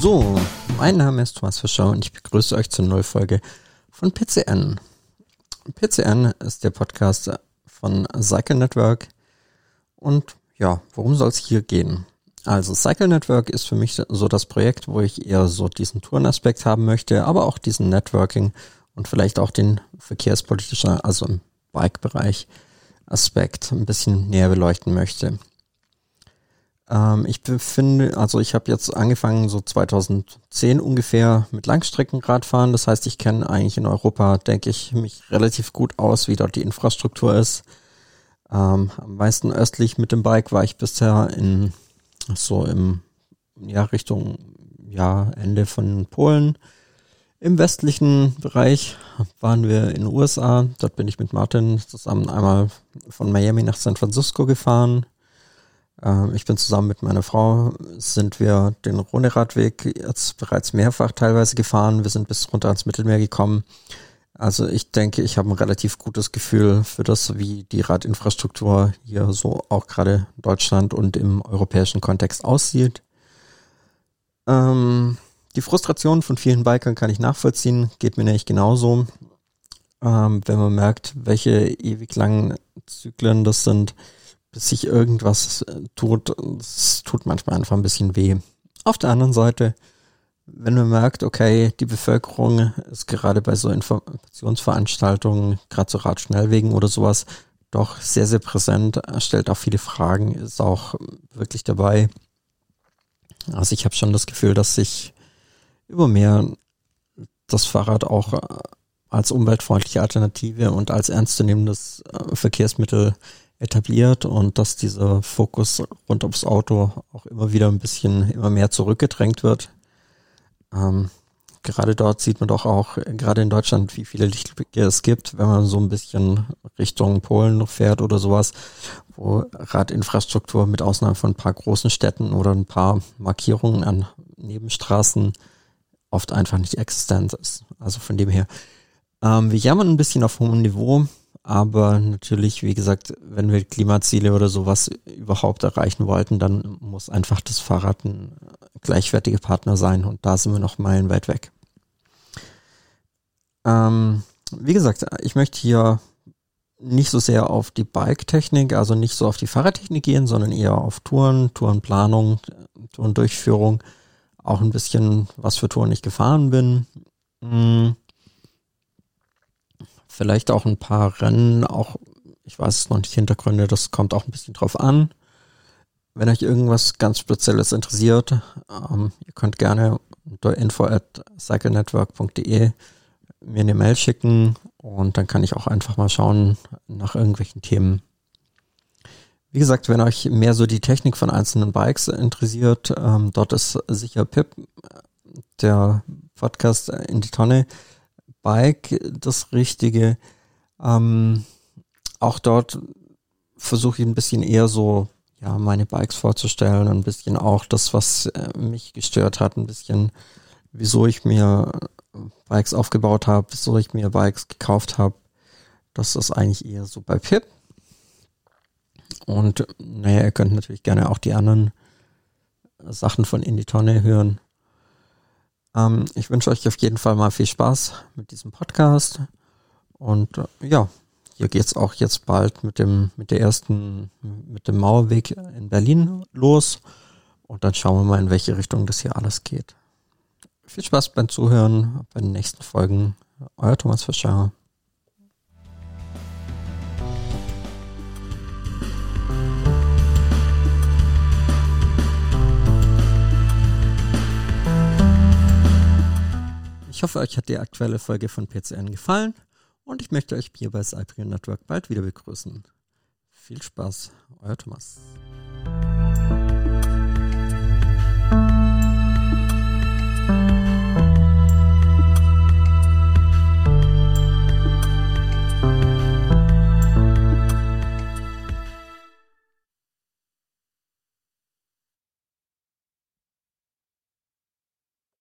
So, mein Name ist Thomas Fischer und ich begrüße euch zur Nullfolge von PCN. PCN ist der Podcast von Cycle Network und ja, worum soll es hier gehen? Also Cycle Network ist für mich so das Projekt, wo ich eher so diesen Tourenaspekt haben möchte, aber auch diesen Networking und vielleicht auch den verkehrspolitischen, also im Bike-Bereich Aspekt ein bisschen näher beleuchten möchte. Ähm, ich befinde, also ich habe jetzt angefangen so 2010 ungefähr mit Langstreckenradfahren. Das heißt, ich kenne eigentlich in Europa, denke ich, mich relativ gut aus, wie dort die Infrastruktur ist. Ähm, am meisten östlich mit dem Bike war ich bisher in so im ja Richtung ja Ende von Polen. Im westlichen Bereich waren wir in den USA. Dort bin ich mit Martin zusammen einmal von Miami nach San Francisco gefahren. Ähm, ich bin zusammen mit meiner Frau, sind wir den Rhone-Radweg jetzt bereits mehrfach teilweise gefahren. Wir sind bis runter ans Mittelmeer gekommen. Also ich denke, ich habe ein relativ gutes Gefühl für das, wie die Radinfrastruktur hier so auch gerade in Deutschland und im europäischen Kontext aussieht. Ähm, die Frustration von vielen Bikern kann ich nachvollziehen, geht mir nämlich genauso. Ähm, wenn man merkt, welche ewig langen Zyklen das sind, bis sich irgendwas äh, tut. Es tut manchmal einfach ein bisschen weh. Auf der anderen Seite, wenn man merkt, okay, die Bevölkerung ist gerade bei so Informationsveranstaltungen, gerade so Radschnellwegen oder sowas, doch sehr, sehr präsent, stellt auch viele Fragen, ist auch wirklich dabei. Also ich habe schon das Gefühl, dass sich immer mehr das Fahrrad auch äh, als umweltfreundliche Alternative und als ernstzunehmendes äh, Verkehrsmittel etabliert und dass dieser Fokus rund ums Auto auch immer wieder ein bisschen immer mehr zurückgedrängt wird. Ähm, gerade dort sieht man doch auch, gerade in Deutschland, wie viele Lichtblicke es gibt, wenn man so ein bisschen Richtung Polen noch fährt oder sowas, wo Radinfrastruktur mit Ausnahme von ein paar großen Städten oder ein paar Markierungen an Nebenstraßen oft einfach nicht existent ist. Also von dem her, ähm, wir jammern ein bisschen auf hohem Niveau, aber natürlich, wie gesagt, wenn wir Klimaziele oder sowas überhaupt erreichen wollten, dann muss einfach das Fahrrad ein gleichwertiger Partner sein und da sind wir noch meilenweit weg. Ähm, wie gesagt, ich möchte hier nicht so sehr auf die Bike-Technik, also nicht so auf die Fahrradtechnik gehen, sondern eher auf Touren, Tourenplanung, Tourendurchführung, auch ein bisschen, was für Touren ich gefahren bin. Hm vielleicht auch ein paar Rennen, auch, ich weiß es noch nicht, Hintergründe, das kommt auch ein bisschen drauf an. Wenn euch irgendwas ganz Spezielles interessiert, ähm, ihr könnt gerne unter info at cyclenetwork.de mir eine Mail schicken und dann kann ich auch einfach mal schauen nach irgendwelchen Themen. Wie gesagt, wenn euch mehr so die Technik von einzelnen Bikes interessiert, ähm, dort ist sicher Pip, der Podcast in die Tonne, Bike das Richtige. Ähm, auch dort versuche ich ein bisschen eher so, ja, meine Bikes vorzustellen, ein bisschen auch das, was äh, mich gestört hat, ein bisschen, wieso ich mir Bikes aufgebaut habe, wieso ich mir Bikes gekauft habe. Das ist eigentlich eher so bei Pip. Und naja, ihr könnt natürlich gerne auch die anderen Sachen von In die Tonne hören. Ähm, ich wünsche euch auf jeden Fall mal viel Spaß mit diesem Podcast. Und äh, ja, hier geht's auch jetzt bald mit dem, mit der ersten, mit dem Mauerweg in Berlin los. Und dann schauen wir mal, in welche Richtung das hier alles geht. Viel Spaß beim Zuhören bei den nächsten Folgen. Euer Thomas Fischer. Ich hoffe, euch hat die aktuelle Folge von PCN gefallen und ich möchte euch hier bei Cyprian Network bald wieder begrüßen. Viel Spaß, euer Thomas.